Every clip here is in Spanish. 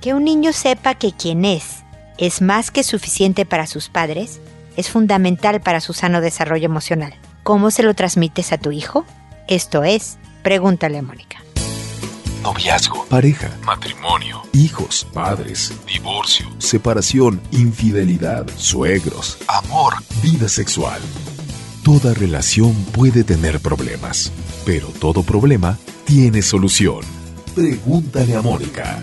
Que un niño sepa que quien es es más que suficiente para sus padres es fundamental para su sano desarrollo emocional. ¿Cómo se lo transmites a tu hijo? Esto es, pregúntale a Mónica. Noviazgo, pareja, matrimonio, hijos, padres, divorcio, separación, infidelidad, suegros, amor, vida sexual. Toda relación puede tener problemas, pero todo problema tiene solución. Pregúntale a Mónica.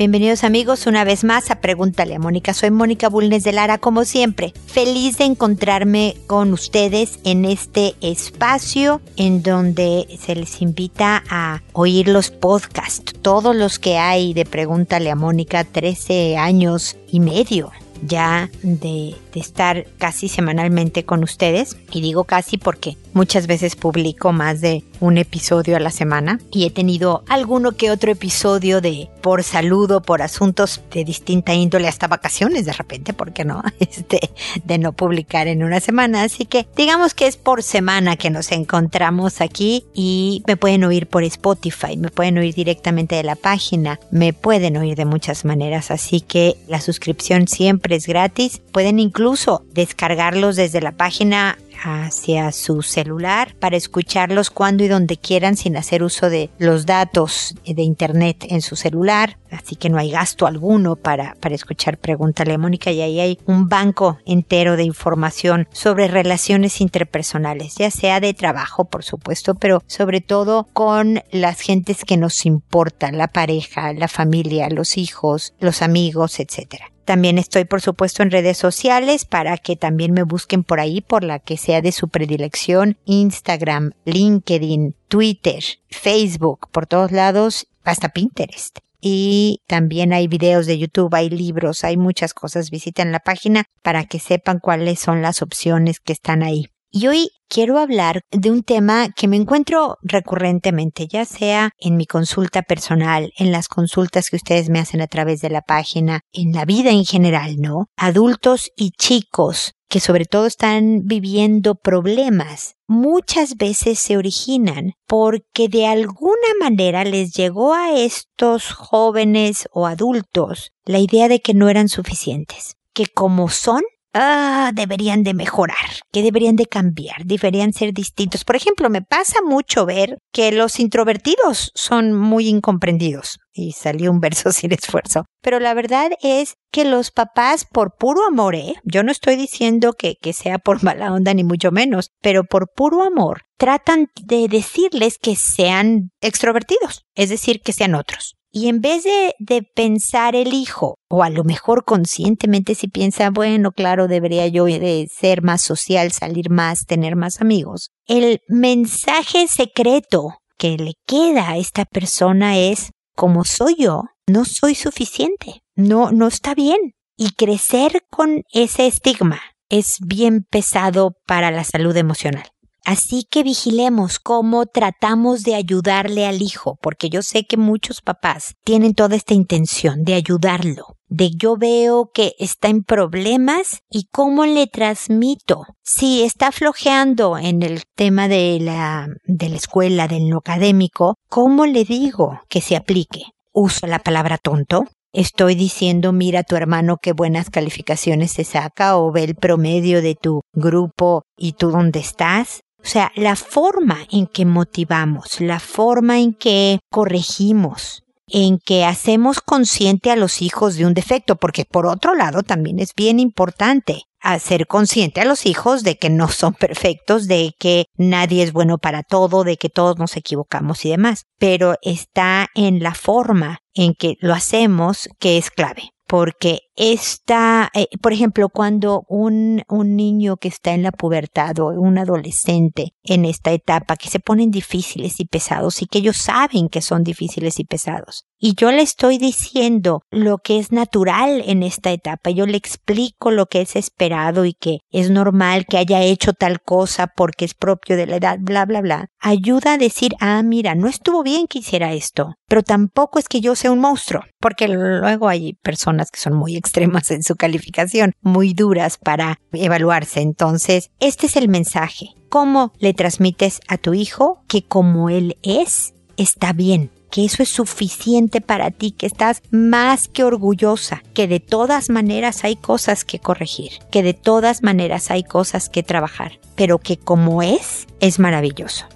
Bienvenidos amigos una vez más a Pregúntale a Mónica. Soy Mónica Bulnes de Lara, como siempre. Feliz de encontrarme con ustedes en este espacio en donde se les invita a oír los podcasts, todos los que hay de Pregúntale a Mónica, 13 años y medio ya de, de, estar casi semanalmente con ustedes. Y digo casi porque muchas veces publico más de un episodio a la semana y he tenido alguno que otro episodio de por saludo, por asuntos de distinta índole, hasta vacaciones de repente, ¿por qué no? Este, de no publicar en una semana. Así que digamos que es por semana que nos encontramos aquí y me pueden oír por Spotify, me pueden oír directamente de la página, me pueden oír de muchas maneras. Así que la suscripción siempre es gratis. Pueden incluso descargarlos desde la página hacia su celular para escucharlos cuando y donde quieran sin hacer uso de los datos de internet en su celular. Así que no hay gasto alguno para, para escuchar Pregúntale a Mónica y ahí hay un banco entero de información sobre relaciones interpersonales, ya sea de trabajo, por supuesto, pero sobre todo con las gentes que nos importan, la pareja, la familia, los hijos, los amigos, etcétera. También estoy, por supuesto, en redes sociales para que también me busquen por ahí, por la que sea de su predilección, Instagram, LinkedIn, Twitter, Facebook, por todos lados, hasta Pinterest. Y también hay videos de YouTube, hay libros, hay muchas cosas. Visiten la página para que sepan cuáles son las opciones que están ahí. Y hoy quiero hablar de un tema que me encuentro recurrentemente, ya sea en mi consulta personal, en las consultas que ustedes me hacen a través de la página, en la vida en general, ¿no? Adultos y chicos que sobre todo están viviendo problemas, muchas veces se originan porque de alguna manera les llegó a estos jóvenes o adultos la idea de que no eran suficientes, que como son ah, deberían de mejorar, que deberían de cambiar, deberían ser distintos. Por ejemplo, me pasa mucho ver que los introvertidos son muy incomprendidos. Y salió un verso sin esfuerzo. Pero la verdad es que los papás, por puro amor, ¿eh? yo no estoy diciendo que, que sea por mala onda ni mucho menos, pero por puro amor, tratan de decirles que sean extrovertidos, es decir, que sean otros. Y en vez de, de, pensar el hijo, o a lo mejor conscientemente si piensa, bueno, claro, debería yo ser más social, salir más, tener más amigos, el mensaje secreto que le queda a esta persona es, como soy yo, no soy suficiente, no, no está bien. Y crecer con ese estigma es bien pesado para la salud emocional. Así que vigilemos cómo tratamos de ayudarle al hijo, porque yo sé que muchos papás tienen toda esta intención de ayudarlo, de yo veo que está en problemas y cómo le transmito. Si está flojeando en el tema de la, de la escuela, del no académico, ¿cómo le digo que se aplique? ¿Uso la palabra tonto? Estoy diciendo, mira tu hermano qué buenas calificaciones se saca o ve el promedio de tu grupo y tú dónde estás. O sea, la forma en que motivamos, la forma en que corregimos, en que hacemos consciente a los hijos de un defecto, porque por otro lado también es bien importante hacer consciente a los hijos de que no son perfectos, de que nadie es bueno para todo, de que todos nos equivocamos y demás, pero está en la forma en que lo hacemos que es clave porque esta, eh, por ejemplo, cuando un, un niño que está en la pubertad o un adolescente en esta etapa que se ponen difíciles y pesados y que ellos saben que son difíciles y pesados. Y yo le estoy diciendo lo que es natural en esta etapa. Yo le explico lo que es esperado y que es normal que haya hecho tal cosa porque es propio de la edad, bla, bla, bla. Ayuda a decir, ah, mira, no estuvo bien que hiciera esto, pero tampoco es que yo sea un monstruo, porque luego hay personas que son muy extremas en su calificación, muy duras para evaluarse. Entonces, este es el mensaje. ¿Cómo le transmites a tu hijo que como él es, está bien? que eso es suficiente para ti, que estás más que orgullosa, que de todas maneras hay cosas que corregir, que de todas maneras hay cosas que trabajar, pero que como es, es maravilloso.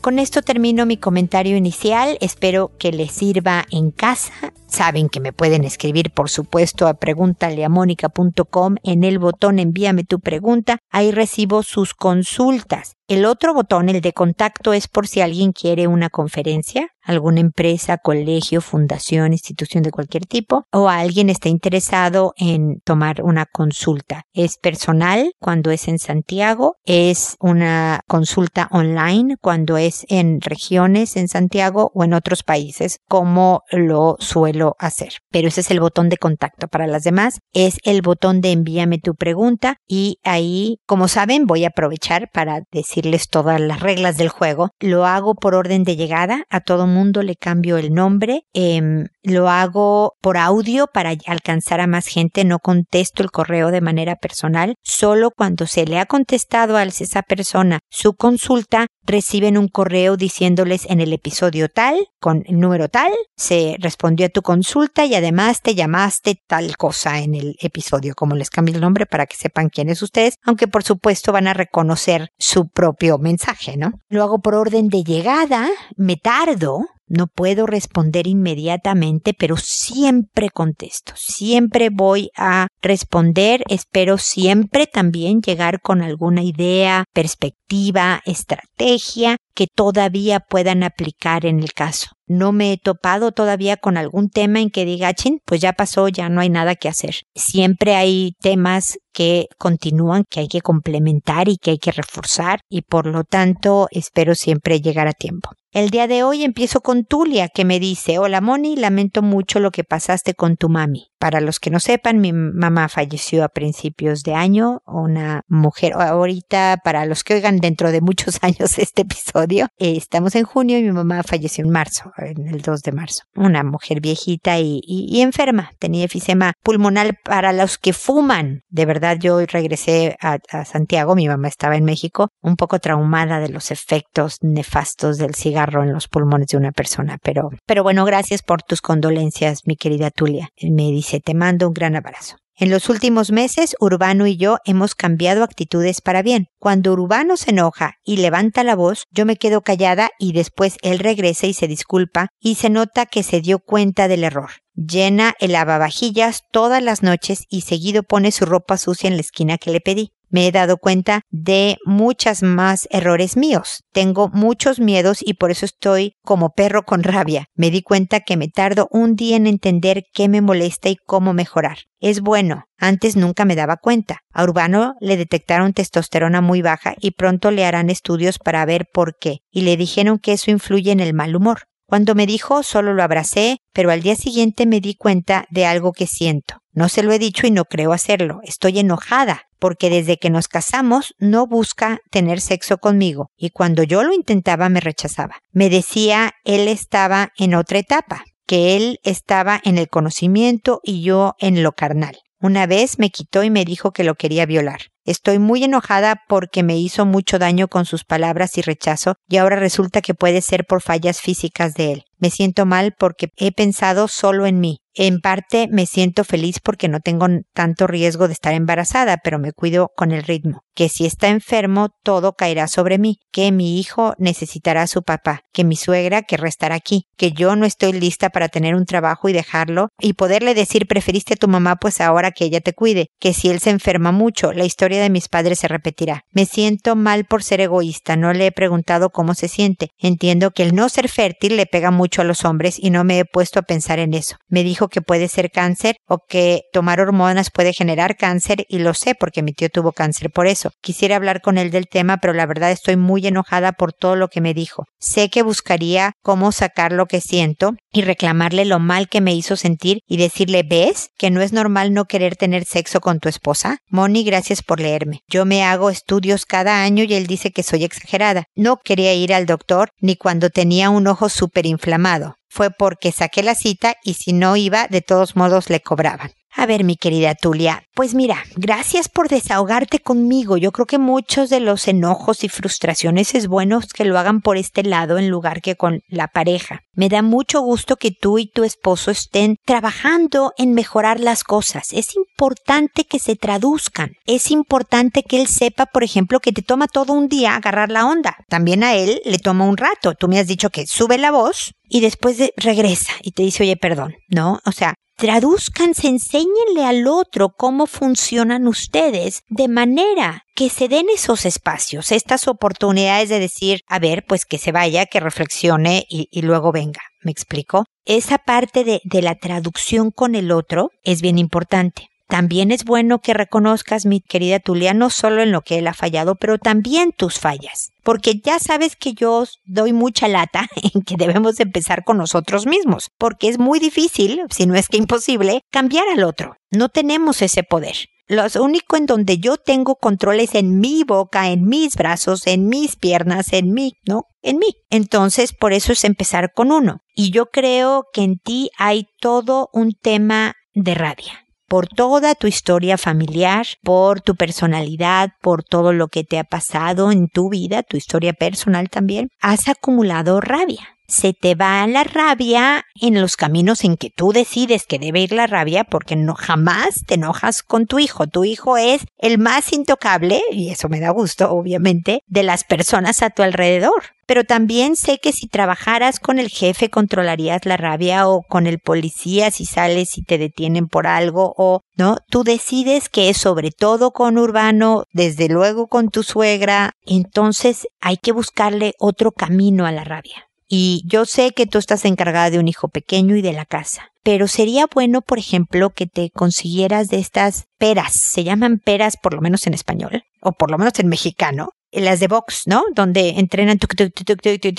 Con esto termino mi comentario inicial. Espero que les sirva en casa. Saben que me pueden escribir, por supuesto, a preguntaleamónica.com en el botón envíame tu pregunta. Ahí recibo sus consultas. El otro botón, el de contacto, es por si alguien quiere una conferencia, alguna empresa, colegio, fundación, institución de cualquier tipo, o alguien está interesado en tomar una consulta. Es personal cuando es en Santiago, es una consulta online cuando es en regiones en Santiago o en otros países, como lo suelo hacer. Pero ese es el botón de contacto. Para las demás, es el botón de envíame tu pregunta y ahí, como saben, voy a aprovechar para decir todas las reglas del juego. Lo hago por orden de llegada, a todo mundo le cambio el nombre, em, lo hago por audio para alcanzar a más gente, no contesto el correo de manera personal, solo cuando se le ha contestado a esa persona su consulta, reciben un correo diciéndoles en el episodio tal, con el número tal, se respondió a tu consulta y además te llamaste tal cosa en el episodio, como les cambio el nombre para que sepan quién es ustedes, aunque por supuesto van a reconocer su propio mensaje, ¿no? Lo hago por orden de llegada, me tardo, no puedo responder inmediatamente, pero siempre contesto, siempre voy a responder, espero siempre también llegar con alguna idea, perspectiva, estrategia que todavía puedan aplicar en el caso. No me he topado todavía con algún tema en que diga, chin, pues ya pasó, ya no hay nada que hacer. Siempre hay temas que continúan, que hay que complementar y que hay que reforzar y por lo tanto espero siempre llegar a tiempo. El día de hoy empiezo con Tulia, que me dice, hola Moni, lamento mucho lo que pasaste con tu mami. Para los que no sepan, mi mamá falleció a principios de año, una mujer, ahorita para los que oigan dentro de muchos años este episodio, eh, estamos en junio y mi mamá falleció en marzo, en el 2 de marzo. Una mujer viejita y, enferma, tenía efisema pulmonar para los que fuman. De verdad, yo regresé a, a Santiago, mi mamá estaba en México, un poco traumada de los efectos nefastos del cigarro en los pulmones de una persona. Pero, pero bueno, gracias por tus condolencias, mi querida Tulia. Me dice, te mando un gran abrazo. En los últimos meses, Urbano y yo hemos cambiado actitudes para bien. Cuando Urbano se enoja y levanta la voz, yo me quedo callada y después él regresa y se disculpa y se nota que se dio cuenta del error. Llena el lavavajillas todas las noches y seguido pone su ropa sucia en la esquina que le pedí me he dado cuenta de muchas más errores míos. Tengo muchos miedos y por eso estoy como perro con rabia. Me di cuenta que me tardo un día en entender qué me molesta y cómo mejorar. Es bueno. Antes nunca me daba cuenta. A Urbano le detectaron testosterona muy baja y pronto le harán estudios para ver por qué. Y le dijeron que eso influye en el mal humor. Cuando me dijo solo lo abracé, pero al día siguiente me di cuenta de algo que siento. No se lo he dicho y no creo hacerlo. Estoy enojada porque desde que nos casamos no busca tener sexo conmigo y cuando yo lo intentaba me rechazaba. Me decía él estaba en otra etapa, que él estaba en el conocimiento y yo en lo carnal. Una vez me quitó y me dijo que lo quería violar. Estoy muy enojada porque me hizo mucho daño con sus palabras y rechazo y ahora resulta que puede ser por fallas físicas de él. Me siento mal porque he pensado solo en mí. En parte me siento feliz porque no tengo tanto riesgo de estar embarazada, pero me cuido con el ritmo. Que si está enfermo, todo caerá sobre mí. Que mi hijo necesitará a su papá. Que mi suegra querrá estar aquí. Que yo no estoy lista para tener un trabajo y dejarlo y poderle decir preferiste a tu mamá pues ahora que ella te cuide. Que si él se enferma mucho, la historia de mis padres se repetirá. Me siento mal por ser egoísta. No le he preguntado cómo se siente. Entiendo que el no ser fértil le pega mucho a los hombres y no me he puesto a pensar en eso. Me dijo que puede ser cáncer o que tomar hormonas puede generar cáncer y lo sé porque mi tío tuvo cáncer por eso. Quisiera hablar con él del tema, pero la verdad estoy muy enojada por todo lo que me dijo. Sé que buscaría cómo sacar lo que siento y reclamarle lo mal que me hizo sentir y decirle, ¿ves? Que no es normal no querer tener sexo con tu esposa. Moni, gracias por leerme. Yo me hago estudios cada año y él dice que soy exagerada. No quería ir al doctor ni cuando tenía un ojo súper inflamado. Fue porque saqué la cita y si no iba, de todos modos le cobraban. A ver, mi querida Tulia, pues mira, gracias por desahogarte conmigo. Yo creo que muchos de los enojos y frustraciones es bueno que lo hagan por este lado en lugar que con la pareja. Me da mucho gusto que tú y tu esposo estén trabajando en mejorar las cosas. Es importante que se traduzcan. Es importante que él sepa, por ejemplo, que te toma todo un día agarrar la onda. También a él le toma un rato. Tú me has dicho que sube la voz y después regresa y te dice, oye, perdón, ¿no? O sea, traduzcanse, enséñenle al otro cómo funcionan ustedes de manera que se den esos espacios, estas oportunidades de decir, a ver, pues que se vaya, que reflexione y, luego venga. ¿Me explico? Esa parte de la traducción con el otro es bien importante. También es bueno que reconozcas, mi querida Tulia, no solo en lo que él ha fallado, pero también tus fallas. Porque ya sabes que yo doy mucha lata en que debemos empezar con nosotros mismos, porque es muy difícil, si no es que imposible, cambiar al otro. No tenemos ese poder. Lo único en donde yo tengo control es en mi boca, en mis brazos, en mis piernas, en mí, ¿no? En mí. Entonces, por eso es empezar con uno. Y yo creo que en ti hay todo un tema de rabia por toda tu historia familiar, por tu personalidad, por todo lo que te ha pasado en tu vida, tu historia personal también, has acumulado rabia se te va la rabia en los caminos en que tú decides que debe ir la rabia porque no jamás te enojas con tu hijo. Tu hijo es el más intocable, y eso me da gusto, obviamente, de las personas a tu alrededor. Pero también sé que si trabajaras con el jefe controlarías la rabia o con el policía si sales y te detienen por algo o no, tú decides que es sobre todo con Urbano, desde luego con tu suegra, entonces hay que buscarle otro camino a la rabia. Y yo sé que tú estás encargada de un hijo pequeño y de la casa, pero sería bueno, por ejemplo, que te consiguieras de estas peras, se llaman peras por lo menos en español, o por lo menos en mexicano, las de box, ¿no? Donde entrenan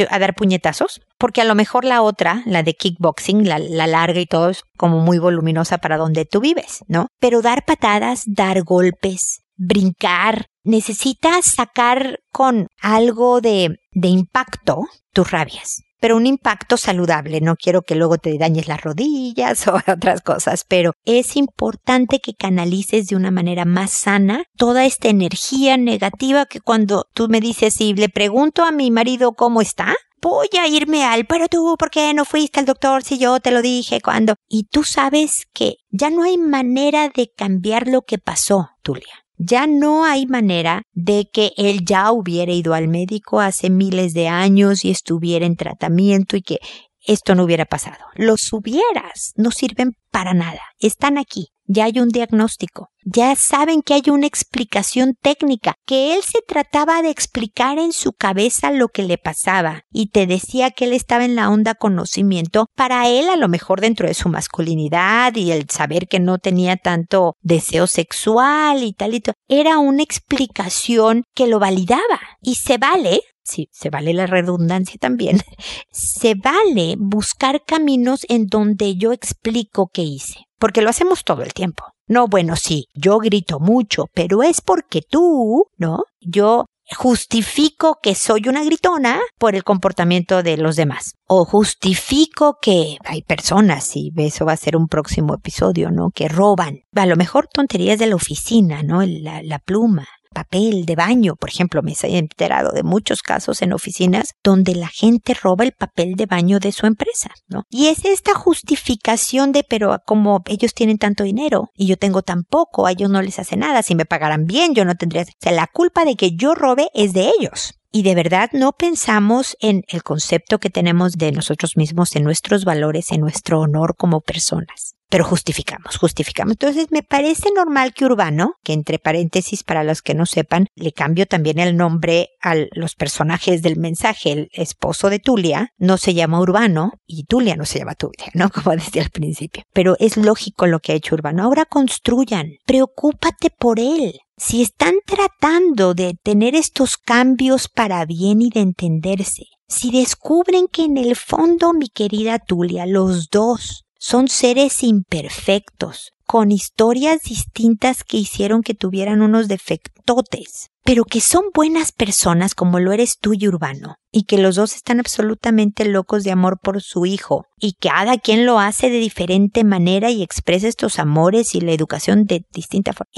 a dar puñetazos, porque a lo mejor la otra, la de kickboxing, la, la, larga y todo, es como muy voluminosa para donde tú vives, ¿no? Pero dar patadas, dar golpes, brincar, necesitas sacar con algo de, de impacto tus rabias pero un impacto saludable. No quiero que luego te dañes las rodillas o otras cosas, pero es importante que canalices de una manera más sana toda esta energía negativa que cuando tú me dices y le pregunto a mi marido cómo está, voy a irme al, pero tú, ¿por qué no fuiste al doctor si yo te lo dije cuando? Y tú sabes que ya no hay manera de cambiar lo que pasó, Tulia ya no hay manera de que él ya hubiera ido al médico hace miles de años y estuviera en tratamiento y que esto no hubiera pasado. Los hubieras no sirven para nada. Están aquí ya hay un diagnóstico, ya saben que hay una explicación técnica, que él se trataba de explicar en su cabeza lo que le pasaba y te decía que él estaba en la onda conocimiento, para él a lo mejor dentro de su masculinidad y el saber que no tenía tanto deseo sexual y tal y era una explicación que lo validaba y se vale sí, se vale la redundancia también, se vale buscar caminos en donde yo explico qué hice porque lo hacemos todo el tiempo. No, bueno, sí, yo grito mucho, pero es porque tú, ¿no? Yo justifico que soy una gritona por el comportamiento de los demás. O justifico que hay personas, y eso va a ser un próximo episodio, ¿no? Que roban. A lo mejor tonterías de la oficina, ¿no? La, la pluma, papel de baño, por ejemplo, me he enterado de muchos casos en oficinas donde la gente roba el papel de baño de su empresa, ¿no? Y es esta justificación de, pero como ellos tienen tanto dinero y yo tengo tan poco, a ellos no les hace nada, si me pagaran bien yo no tendría, o sea, la culpa de que yo robe es de ellos. Y de verdad no pensamos en el concepto que tenemos de nosotros mismos, en nuestros valores, en nuestro honor como personas. Pero justificamos, justificamos. Entonces me parece normal que Urbano, que entre paréntesis para los que no sepan, le cambio también el nombre a los personajes del mensaje. El esposo de Tulia no se llama Urbano y Tulia no se llama Tulia, ¿no? Como decía al principio. Pero es lógico lo que ha hecho Urbano. Ahora construyan, preocúpate por él. Si están tratando de tener estos cambios para bien y de entenderse, si descubren que en el fondo, mi querida Tulia, los dos son seres imperfectos, con historias distintas que hicieron que tuvieran unos defectotes, pero que son buenas personas como lo eres tú y Urbano, y que los dos están absolutamente locos de amor por su hijo, y que cada quien lo hace de diferente manera y expresa estos amores y la educación de distinta forma,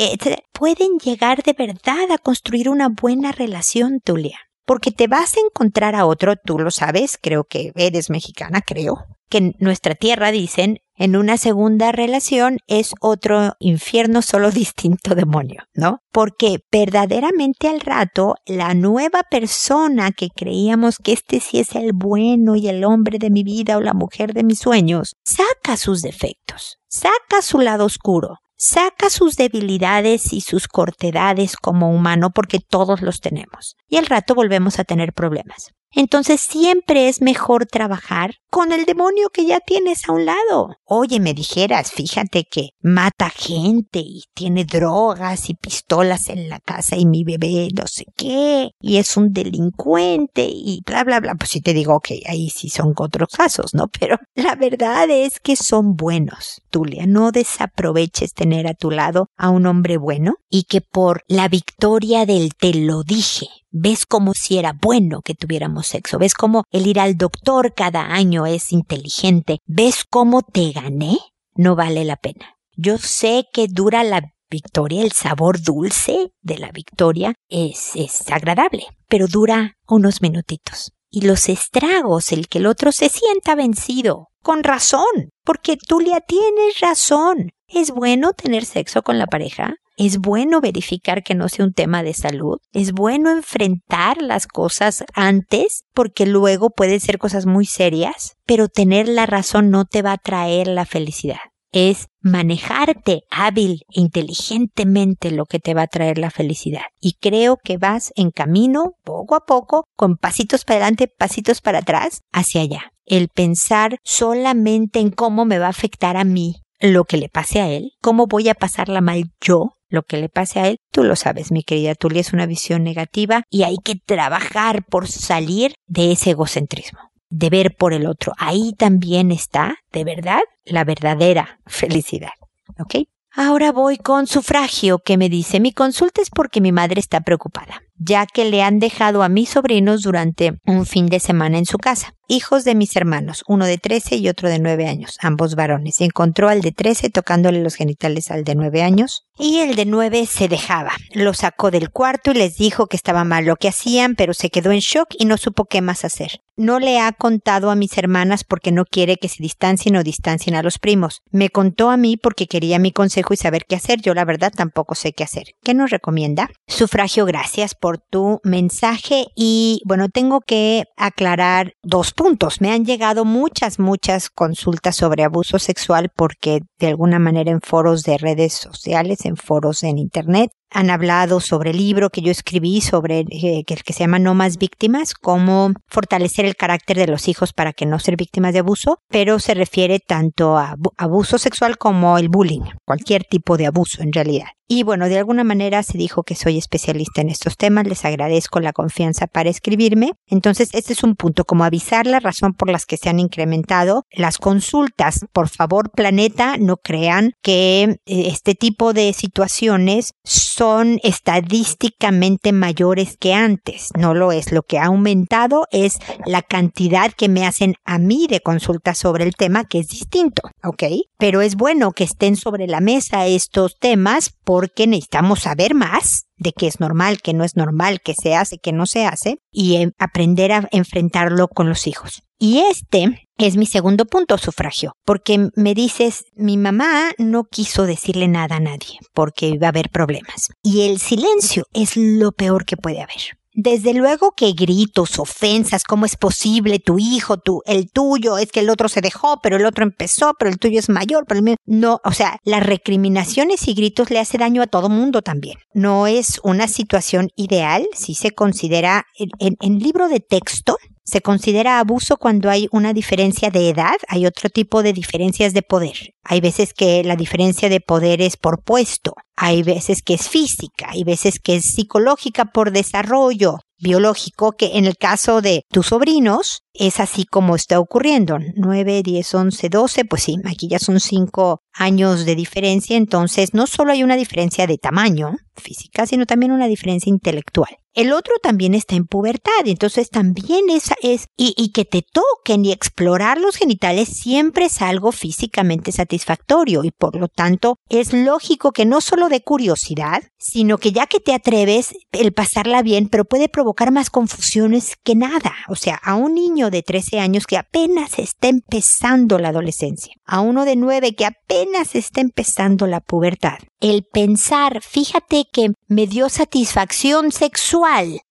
pueden llegar de verdad a construir una buena relación, Tulia. Porque te vas a encontrar a otro, tú lo sabes, creo que eres mexicana, creo, que nuestra tierra dicen en una segunda relación es otro infierno, solo distinto demonio, ¿no? Porque verdaderamente al rato la nueva persona que creíamos que este sí es el bueno y el hombre de mi vida o la mujer de mis sueños, saca sus defectos, saca su lado oscuro, saca sus debilidades y sus cortedades como humano porque todos los tenemos. Y al rato volvemos a tener problemas. Entonces siempre es mejor trabajar con el demonio que ya tienes a un lado. Oye, me dijeras, fíjate que mata gente y tiene drogas y pistolas en la casa y mi bebé no sé qué y es un delincuente y bla, bla, bla. Pues sí te digo, ok, ahí sí son otros casos, ¿no? Pero la verdad es que son buenos, Tulia. No desaproveches tener a tu lado a un hombre bueno y que por la victoria del te lo dije ves como si era bueno que tuviéramos sexo, ves cómo el ir al doctor cada año es inteligente, ves cómo te gané, no vale la pena. Yo sé que dura la victoria, el sabor dulce de la victoria es, es agradable, pero dura unos minutitos. Y los estragos, el que el otro se sienta vencido, con razón, porque le tienes razón. Es bueno tener sexo con la pareja, es bueno verificar que no sea un tema de salud. Es bueno enfrentar las cosas antes porque luego pueden ser cosas muy serias, pero tener la razón no te va a traer la felicidad. Es manejarte hábil e inteligentemente lo que te va a traer la felicidad. Y creo que vas en camino, poco a poco, con pasitos para adelante, pasitos para atrás, hacia allá. El pensar solamente en cómo me va a afectar a mí lo que le pase a él, cómo voy a pasarla mal yo, lo que le pase a él, tú lo sabes, mi querida Tulia, es una visión negativa y hay que trabajar por salir de ese egocentrismo, de ver por el otro. Ahí también está, de verdad, la verdadera felicidad. ¿Ok? Ahora voy con sufragio que me dice, mi consulta es porque mi madre está preocupada, ya que le han dejado a mis sobrinos durante un fin de semana en su casa. Hijos de mis hermanos, uno de 13 y otro de 9 años, ambos varones. Encontró al de 13 tocándole los genitales al de 9 años y el de 9 se dejaba. Lo sacó del cuarto y les dijo que estaba mal lo que hacían, pero se quedó en shock y no supo qué más hacer. No le ha contado a mis hermanas porque no quiere que se distancien o distancien a los primos. Me contó a mí porque quería mi consejo y saber qué hacer. Yo la verdad tampoco sé qué hacer. ¿Qué nos recomienda? Sufragio, gracias por tu mensaje y bueno, tengo que aclarar dos puntos. Me han llegado muchas, muchas consultas sobre abuso sexual porque de alguna manera en foros de redes sociales, en foros en Internet, han hablado sobre el libro que yo escribí sobre eh, el que se llama No más víctimas, cómo fortalecer el carácter de los hijos para que no ser víctimas de abuso, pero se refiere tanto a abuso sexual como el bullying, cualquier tipo de abuso en realidad. Y bueno, de alguna manera se dijo que soy especialista en estos temas, les agradezco la confianza para escribirme. Entonces, este es un punto, como avisar la razón por las que se han incrementado las consultas. Por favor, planeta, no crean que eh, este tipo de situaciones son estadísticamente mayores que antes. No lo es. Lo que ha aumentado es la cantidad que me hacen a mí de consultas sobre el tema, que es distinto, ¿ok? Pero es bueno que estén sobre la mesa estos temas porque necesitamos saber más de qué es normal, qué no es normal, qué se hace, qué no se hace, y em, aprender a enfrentarlo con los hijos. Y este es mi segundo punto, sufragio, porque me dices, mi mamá no quiso decirle nada a nadie, porque iba a haber problemas. Y el silencio es lo peor que puede haber. Desde luego que gritos, ofensas, cómo es posible tu hijo, tu, el tuyo, es que el otro se dejó, pero el otro empezó, pero el tuyo es mayor, pero el mío no, o sea, las recriminaciones y gritos le hace daño a todo mundo también. No es una situación ideal si se considera en, en libro de texto se considera abuso cuando hay una diferencia de edad, hay otro tipo de diferencias de poder. Hay veces que la diferencia de poder es por puesto, hay veces que es física, hay veces que es psicológica por desarrollo biológico, que en el caso de tus sobrinos es así como está ocurriendo. 9, 10, 11, 12, pues sí, aquí ya son 5 años de diferencia, entonces no solo hay una diferencia de tamaño física, sino también una diferencia intelectual. El otro también está en pubertad, entonces también esa es, y, que te toquen y explorar los genitales siempre es algo físicamente satisfactorio y por lo tanto es lógico que no solo de curiosidad, sino que ya que te atreves, el pasarla bien, pero puede provocar más confusiones que nada. O sea, a un niño de 13 años que apenas está empezando la adolescencia, a uno de 9 que apenas está empezando la pubertad, el pensar, fíjate que me dio satisfacción sexual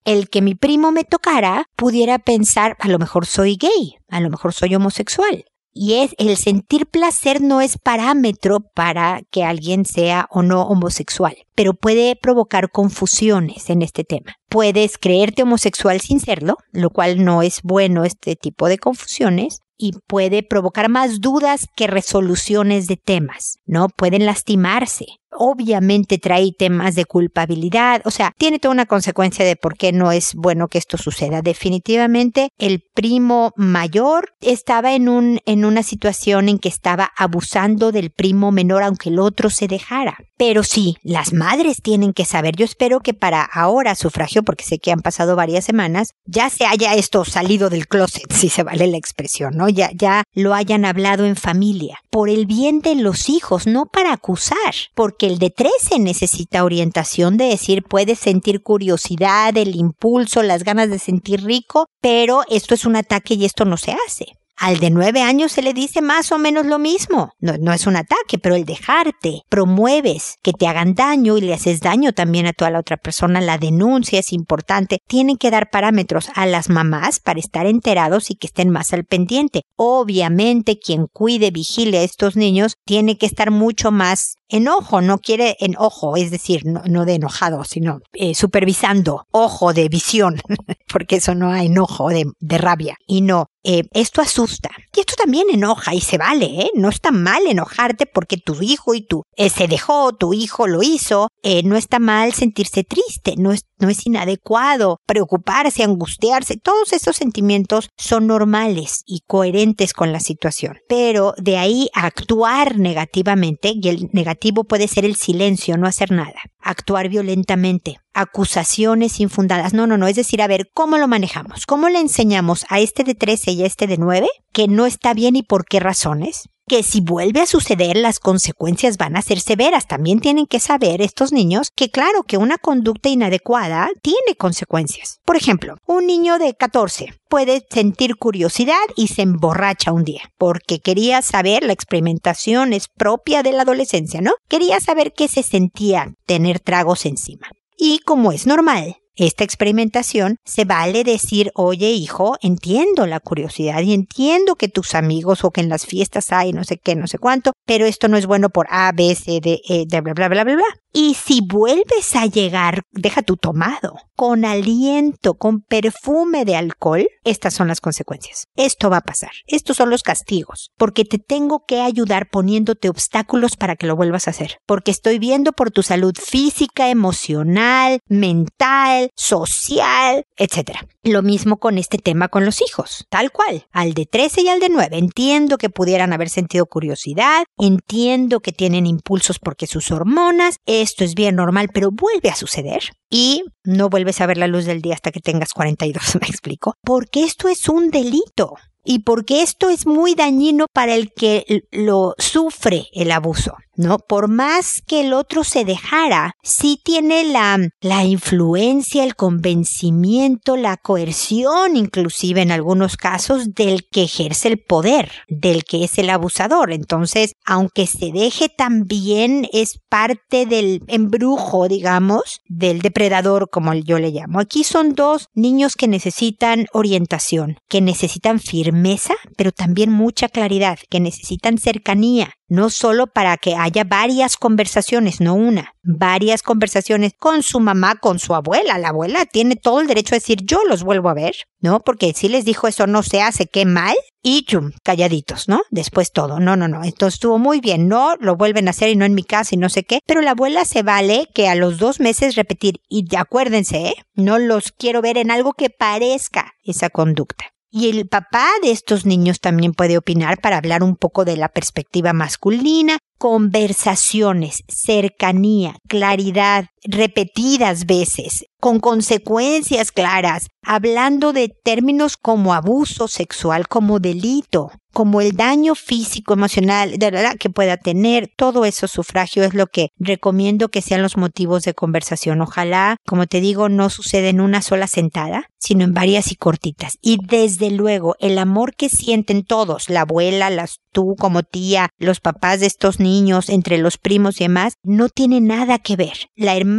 el que mi primo me tocara, pudiera pensar, a lo mejor soy gay, a lo mejor soy homosexual. Y es el sentir placer no es parámetro para que alguien sea o no homosexual, pero puede provocar confusiones en este tema. Puedes creerte homosexual sin serlo, lo cual no es bueno este tipo de confusiones, y puede provocar más dudas que resoluciones de temas, ¿no? Pueden lastimarse, obviamente trae temas de culpabilidad, o sea, tiene toda una consecuencia de por qué no es bueno que esto suceda. Definitivamente el primo mayor estaba en un en una situación en que estaba abusando del primo menor aunque el otro se dejara. Pero sí, las madres tienen que saber. Yo espero que para ahora sufragio, porque sé que han pasado varias semanas, ya se haya esto salido del closet, si se vale la expresión, ¿no? Ya ya lo hayan hablado en familia, por el bien de los hijos, no para acusar, porque que el de 13 necesita orientación de decir, puede sentir curiosidad, el impulso, las ganas de sentir rico, pero esto es un ataque y esto no se hace. Al de nueve años se le dice más o menos lo mismo. No, no, es un ataque, pero el dejarte, promueves que te hagan daño y le haces daño también a toda la otra persona. La denuncia es importante. Tienen que dar parámetros a las mamás para estar enterados y que estén más al pendiente. Obviamente, quien cuide, vigile a estos niños tiene que estar mucho más enojo, no quiere enojo, es decir, no, de enojado, sino eh, supervisando, ojo de visión, porque eso no hay enojo de, de rabia. Y no, eh, esto asusta. Y esto también enoja y se vale, ¿eh? No está mal enojarte porque tu hijo y tú eh, se dejó, tu hijo lo hizo. No está mal sentirse triste, no es, no es inadecuado preocuparse, angustiarse. Todos esos sentimientos son normales y coherentes con la situación. Pero de ahí a actuar negativamente, y el negativo puede ser el silencio, no hacer nada. Actuar violentamente, acusaciones infundadas. No, no, no. Es decir, a ver, ¿cómo lo manejamos? ¿Cómo le enseñamos a este de 13 y a este de 9 que no está bien y por qué razones? Que si vuelve a suceder las consecuencias van a ser severas. También tienen que saber estos niños que claro que una conducta inadecuada tiene consecuencias. Por ejemplo, un niño de 14 puede sentir curiosidad y se emborracha un día porque quería saber, la experimentación es propia de la adolescencia, ¿no? Quería saber qué se sentía tener tragos encima. Y como es normal, esta experimentación se vale decir, oye hijo, entiendo la curiosidad y entiendo que tus amigos o que en las fiestas hay no sé qué, no sé cuánto, pero esto no es bueno por A, B, C, D, E, bla, bla, bla, bla, bla, bla. Y si vuelves a llegar, deja tu tomado, con aliento, con perfume de alcohol, estas son las consecuencias. Esto va a pasar. Estos son los castigos. Porque te tengo que ayudar poniéndote obstáculos para que lo vuelvas a hacer. Porque estoy viendo por tu salud física, emocional, mental, social, etc. Lo mismo con este tema con los hijos. Tal cual. Al de 13 y al de 9. Entiendo que pudieran haber sentido curiosidad. Entiendo que tienen impulsos porque sus hormonas esto es bien normal, pero vuelve a suceder y no vuelves a ver la luz del día hasta que tengas 42, me explico, porque esto es un delito y porque esto es muy dañino para el que lo sufre el abuso. ¿No? Por más que el otro se dejara, sí tiene la, la influencia, el convencimiento, la coerción, inclusive en algunos casos, del que ejerce el poder, del que es el abusador. Entonces, aunque se deje también es parte del embrujo, digamos, del depredador, como yo le llamo. Aquí son dos niños que necesitan orientación, que necesitan firmeza, pero también mucha claridad, que necesitan cercanía, no solo para que haya varias conversaciones, no una, varias conversaciones con su mamá, con su abuela. La abuela tiene todo el derecho a decir yo los vuelvo a ver, ¿no? Porque si les dijo eso no se hace, qué mal. Y chum, calladitos, ¿no? Después todo. No, no, no. Entonces estuvo muy bien. No lo vuelven a hacer y no en mi casa y no sé qué. Pero la abuela se vale que a los dos meses repetir. Y acuérdense, ¿eh? No los quiero ver en algo que parezca esa conducta. Y el papá de estos niños también puede opinar para hablar un poco de la perspectiva masculina, conversaciones, cercanía, claridad, repetidas veces, con consecuencias claras, hablando de términos como abuso sexual, como delito, como el daño físico, emocional, de verdad que pueda tener, todo eso sufragio es lo que recomiendo que sean los motivos de conversación. Ojalá, como te digo, no suceda en una sola sentada, sino en varias y cortitas. Y desde luego, el amor que sienten todos, la abuela, las tú como tía, los papás de estos niños, entre los primos y demás, no tiene nada que ver. La hermana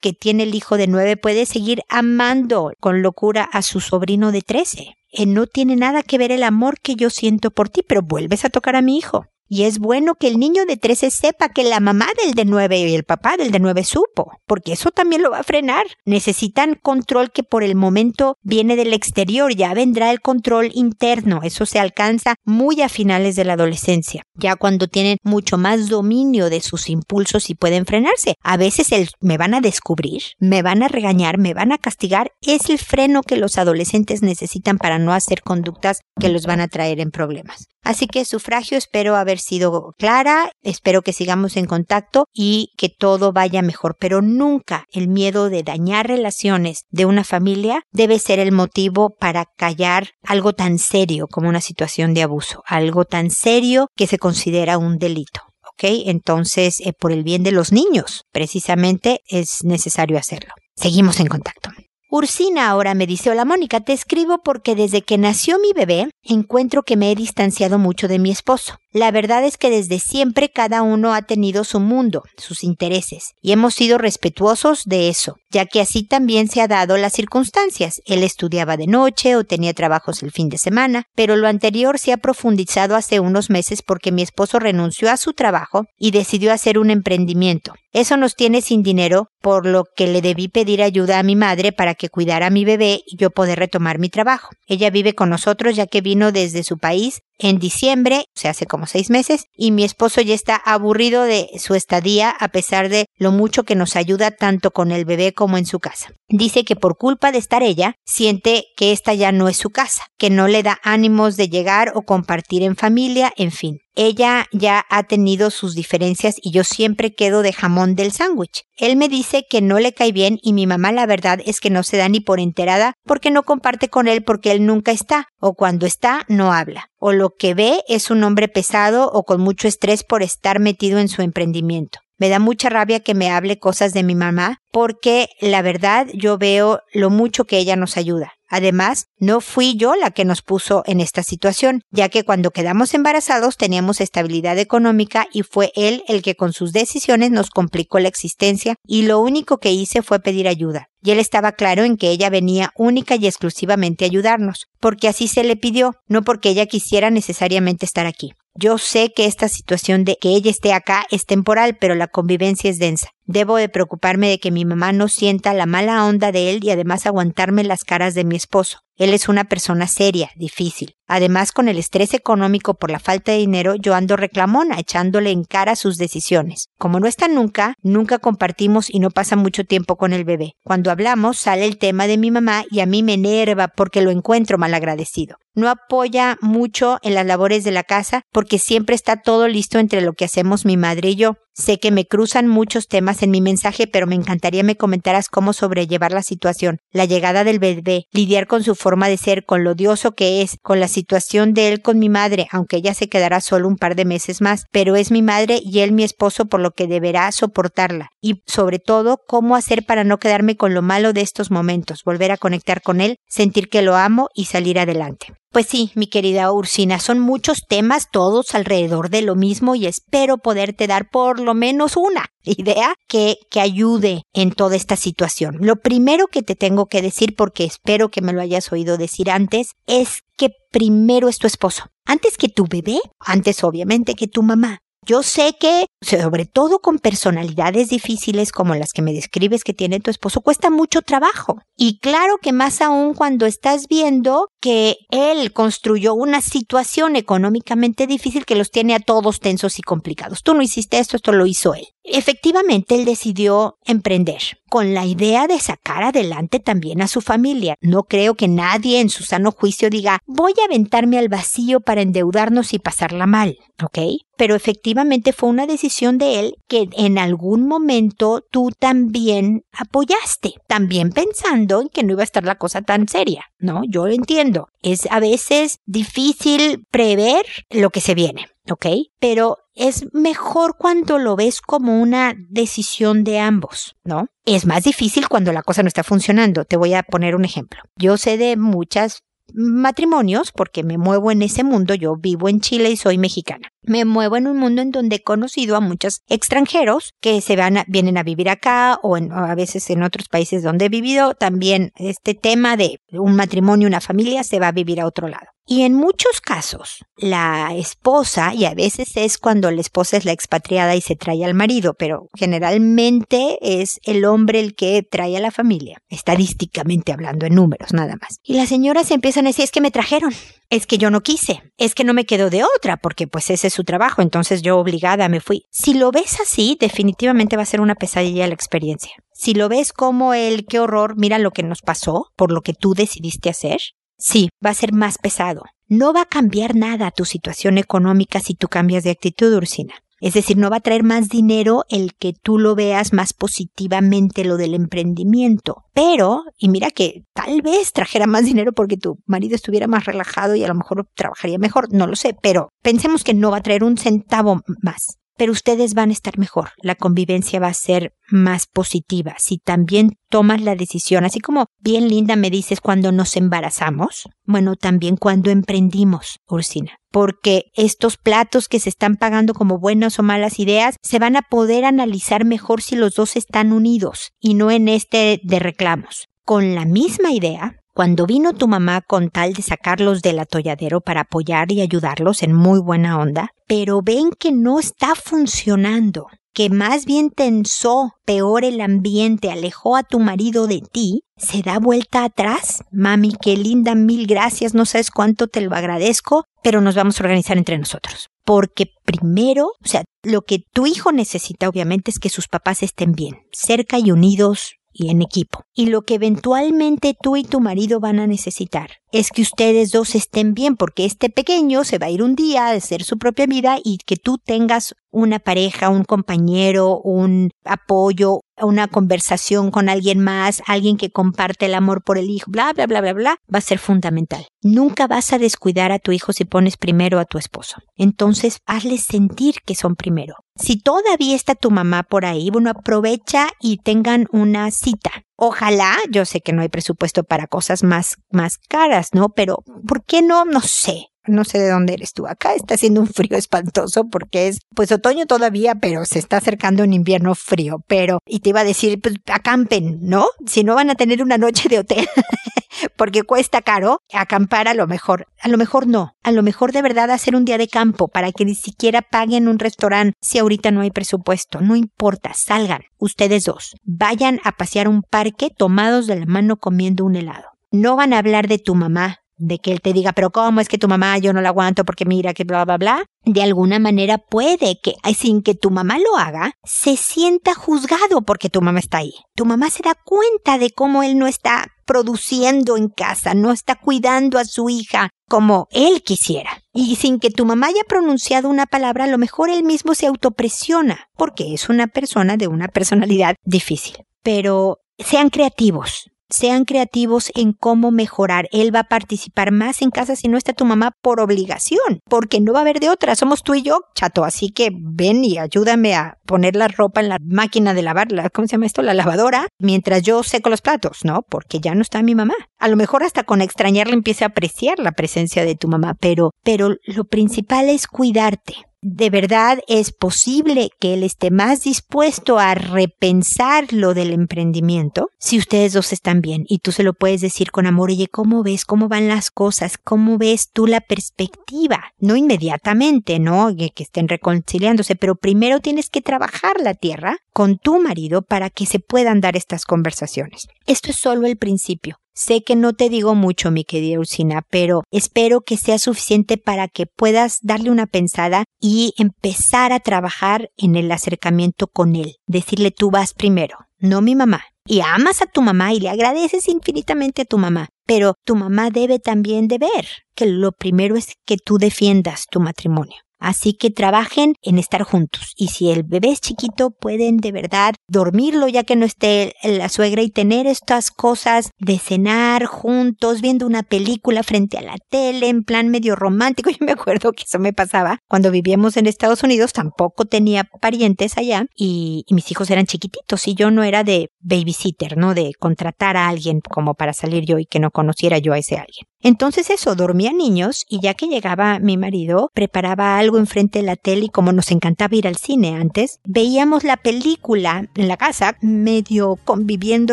que tiene el hijo de nueve puede seguir amando con locura a su sobrino de trece. Eh, no tiene nada que ver el amor que yo siento por ti, pero vuelves a tocar a mi hijo. Y es bueno que el niño de 13 sepa que la mamá del de 9 y el papá del de 9 supo, porque eso también lo va a frenar. Necesitan control que por el momento viene del exterior, ya vendrá el control interno. Eso se alcanza muy a finales de la adolescencia, ya cuando tienen mucho más dominio de sus impulsos y pueden frenarse. A veces me van a descubrir, me van a regañar, me van a castigar, es el freno que los adolescentes necesitan para no hacer conductas que los van a traer en problemas. Así que sufragio espero haber sido clara, espero que sigamos en contacto y que todo vaya mejor, pero nunca el miedo de dañar relaciones de una familia debe ser el motivo para callar algo tan serio como una situación de abuso, algo tan serio que se considera un delito. ¿Ok? Entonces, eh, por el bien de los niños, precisamente es necesario hacerlo. Seguimos en contacto. Ursina ahora me dice, hola Mónica, te escribo porque desde que nació mi bebé encuentro que me he distanciado mucho de mi esposo. La verdad es que desde siempre cada uno ha tenido su mundo, sus intereses, y hemos sido respetuosos de eso, ya que así también se ha dado las circunstancias. Él estudiaba de noche o tenía trabajos el fin de semana, pero lo anterior se ha profundizado hace unos meses porque mi esposo renunció a su trabajo y decidió hacer un emprendimiento. Eso nos tiene sin dinero, por lo que le debí pedir ayuda a mi madre para que cuidara a mi bebé y yo poder retomar mi trabajo. Ella vive con nosotros ya que vino desde su país en diciembre, o sea, hace como seis meses, y mi esposo ya está aburrido de su estadía a pesar de lo mucho que nos ayuda tanto con el bebé como en su casa. Dice que por culpa de estar ella, siente que esta ya no es su casa, que no le da ánimos de llegar o compartir en familia, en fin ella ya ha tenido sus diferencias y yo siempre quedo de jamón del sándwich. Él me dice que no le cae bien y mi mamá la verdad es que no se da ni por enterada porque no comparte con él porque él nunca está o cuando está no habla. O lo que ve es un hombre pesado o con mucho estrés por estar metido en su emprendimiento. Me da mucha rabia que me hable cosas de mi mamá porque la verdad yo veo lo mucho que ella nos ayuda. Además, no fui yo la que nos puso en esta situación, ya que cuando quedamos embarazados teníamos estabilidad económica y fue él el que con sus decisiones nos complicó la existencia y lo único que hice fue pedir ayuda. Y él estaba claro en que ella venía única y exclusivamente a ayudarnos, porque así se le pidió, no porque ella quisiera necesariamente estar aquí. Yo sé que esta situación de que ella esté acá es temporal, pero la convivencia es densa. Debo de preocuparme de que mi mamá no sienta la mala onda de él y además aguantarme las caras de mi esposo. Él es una persona seria, difícil. Además, con el estrés económico por la falta de dinero, yo ando reclamona, echándole en cara sus decisiones. Como no está nunca, nunca compartimos y no pasa mucho tiempo con el bebé. Cuando hablamos, sale el tema de mi mamá y a mí me enerva porque lo encuentro mal agradecido. No apoya mucho en las labores de la casa porque siempre está todo listo entre lo que hacemos mi madre y yo. Sé que me cruzan muchos temas en mi mensaje, pero me encantaría me comentaras cómo sobrellevar la situación, la llegada del bebé, lidiar con su forma de ser, con lo odioso que es, con la situación de él con mi madre, aunque ella se quedará solo un par de meses más, pero es mi madre y él mi esposo por lo que deberá soportarla. Y sobre todo, cómo hacer para no quedarme con lo malo de estos momentos, volver a conectar con él, sentir que lo amo y salir adelante. Pues sí, mi querida Ursina, son muchos temas todos alrededor de lo mismo y espero poderte dar por lo menos una idea que, que ayude en toda esta situación. Lo primero que te tengo que decir, porque espero que me lo hayas oído decir antes, es que primero es tu esposo. Antes que tu bebé, antes obviamente que tu mamá. Yo sé que, sobre todo con personalidades difíciles como las que me describes que tiene tu esposo, cuesta mucho trabajo. Y claro que más aún cuando estás viendo que él construyó una situación económicamente difícil que los tiene a todos tensos y complicados. Tú no hiciste esto, esto lo hizo él. Efectivamente, él decidió emprender con la idea de sacar adelante también a su familia. No creo que nadie en su sano juicio diga voy a aventarme al vacío para endeudarnos y pasarla mal, ¿ok? Pero efectivamente fue una decisión de él que en algún momento tú también apoyaste, también pensando en que no iba a estar la cosa tan seria, ¿no? Yo lo entiendo. Es a veces difícil prever lo que se viene. ¿ok? Pero es mejor cuando lo ves como una decisión de ambos, ¿no? Es más difícil cuando la cosa no está funcionando. Te voy a poner un ejemplo. Yo sé de muchas matrimonios porque me muevo en ese mundo, yo vivo en Chile y soy mexicana. Me muevo en un mundo en donde he conocido a muchos extranjeros que se van vienen a vivir acá o, en, a veces en otros países donde he vivido. También este tema de un matrimonio, una familia se va a vivir a otro lado. Y en muchos casos, la esposa, y a veces es cuando la esposa es la expatriada y se trae al marido, pero generalmente es el hombre el que trae a la familia, estadísticamente hablando en números nada más. Y las señoras empiezan a decir, es que me trajeron, es que yo no quise, es que no me quedó de otra, porque pues ese es su trabajo, entonces yo obligada me fui. Si lo ves así, definitivamente va a ser una pesadilla la experiencia. Si lo ves como el qué horror, mira lo que nos pasó por lo que tú decidiste hacer, Sí, va a ser más pesado. No va a cambiar nada tu situación económica si tú cambias de actitud, Ursina. Es decir, no va a traer más dinero el que tú lo veas más positivamente lo del emprendimiento. Pero, y mira que tal vez trajera más dinero porque tu marido estuviera más relajado y a lo mejor trabajaría mejor, no lo sé, pero pensemos que no va a traer un centavo más pero ustedes van a estar mejor. La convivencia va a ser más positiva. Si también tomas la decisión, así como bien linda me dices cuando nos embarazamos, bueno, también cuando emprendimos, Ursina. Porque estos platos que se están pagando como buenas o malas ideas se van a poder analizar mejor si los dos están unidos y no en este de reclamos. Con la misma idea, cuando vino tu mamá con tal de sacarlos del atolladero para apoyar y ayudarlos en muy buena onda, pero ven que no está funcionando, que más bien tensó peor el ambiente, alejó a tu marido de ti, se da vuelta atrás. Mami, qué linda, mil gracias, no sabes cuánto te lo agradezco, pero nos vamos a organizar entre nosotros. Porque primero, o sea, lo que tu hijo necesita obviamente es que sus papás estén bien, cerca y unidos, y en equipo. Y lo que eventualmente tú y tu marido van a necesitar es que ustedes dos estén bien porque este pequeño se va a ir un día a hacer su propia vida y que tú tengas una pareja, un compañero, un apoyo, una conversación con alguien más, alguien que comparte el amor por el hijo, bla, bla, bla, bla, bla, va a ser fundamental. Nunca vas a descuidar a tu hijo si pones primero a tu esposo. Entonces, hazles sentir que son primero. Si todavía está tu mamá por ahí, bueno, aprovecha y tengan una cita. Ojalá, yo sé que no hay presupuesto para cosas más, más caras, ¿no? Pero, ¿por qué no? No sé. No sé de dónde eres tú. Acá está haciendo un frío espantoso porque es, pues otoño todavía, pero se está acercando un invierno frío. Pero, y te iba a decir, pues acampen, ¿no? Si no van a tener una noche de hotel, porque cuesta caro, acampar a lo mejor. A lo mejor no. A lo mejor de verdad hacer un día de campo para que ni siquiera paguen un restaurante si ahorita no hay presupuesto. No importa, salgan, ustedes dos. Vayan a pasear un parque tomados de la mano comiendo un helado. No van a hablar de tu mamá, de que él te diga, pero ¿cómo es que tu mamá yo no la aguanto porque mira que bla, bla, bla? De alguna manera puede que, sin que tu mamá lo haga, se sienta juzgado porque tu mamá está ahí. Tu mamá se da cuenta de cómo él no está produciendo en casa, no está cuidando a su hija como él quisiera. Y sin que tu mamá haya pronunciado una palabra, a lo mejor él mismo se autopresiona, porque es una persona de una personalidad difícil. Pero sean creativos, sean creativos en cómo mejorar. Él va a participar más en casa si no está tu mamá por obligación, porque no va a haber de otra. Somos tú y yo, chato. Así que ven y ayúdame a poner la ropa en la máquina de lavar, ¿cómo se llama esto? La lavadora, mientras yo seco los platos, ¿no? Porque ya no está mi mamá. A lo mejor hasta con extrañarle empiece a apreciar la presencia de tu mamá, pero, pero lo principal es cuidarte de verdad es posible que él esté más dispuesto a repensar lo del emprendimiento si ustedes dos están bien y tú se lo puedes decir con amor, oye, ¿cómo ves? ¿Cómo van las cosas? ¿Cómo ves tú la perspectiva? No inmediatamente, ¿no? Que, que estén reconciliándose, pero primero tienes que trabajar la tierra con tu marido para que se puedan dar estas conversaciones. Esto es solo el principio. Sé que no te digo mucho, mi querida Ursina, pero espero que sea suficiente para que puedas darle una pensada y empezar a trabajar en el acercamiento con él. Decirle tú vas primero, no mi mamá. Y amas a tu mamá y le agradeces infinitamente a tu mamá, pero tu mamá debe también de ver que lo primero es que tú defiendas tu matrimonio. Así que trabajen en estar juntos. Y si el bebé es chiquito, pueden de verdad dormirlo ya que no esté la suegra y tener estas cosas de cenar juntos, viendo una película frente a la tele, en plan medio romántico. Yo me acuerdo que eso me pasaba cuando vivíamos en Estados Unidos, tampoco tenía parientes allá y, y mis hijos eran chiquititos y yo no era de babysitter, ¿no? De contratar a alguien como para salir yo y que no conociera yo a ese alguien. Entonces eso, dormía niños y ya que llegaba mi marido, preparaba algo enfrente de la tele y como nos encantaba ir al cine antes, veíamos la película en la casa medio conviviendo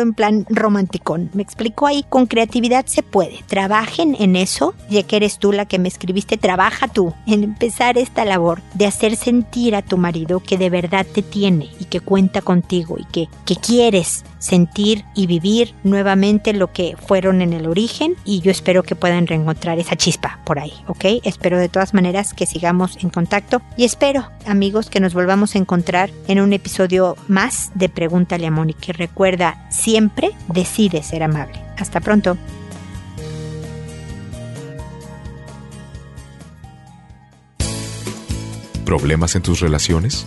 en plan romanticón. Me explicó ahí, con creatividad se puede. Trabajen en eso, ya que eres tú la que me escribiste, trabaja tú en empezar esta labor de hacer sentir a tu marido que de verdad te tiene y que cuenta contigo y que, que quieres sentir y vivir nuevamente lo que fueron en el origen y yo espero que puedan reencontrar esa chispa por ahí, ¿ok? Espero de todas maneras que sigamos en contacto y espero, amigos, que nos volvamos a encontrar en un episodio más de Pregúntale a Mónica. Recuerda, siempre decide ser amable. Hasta pronto. ¿Problemas en tus relaciones?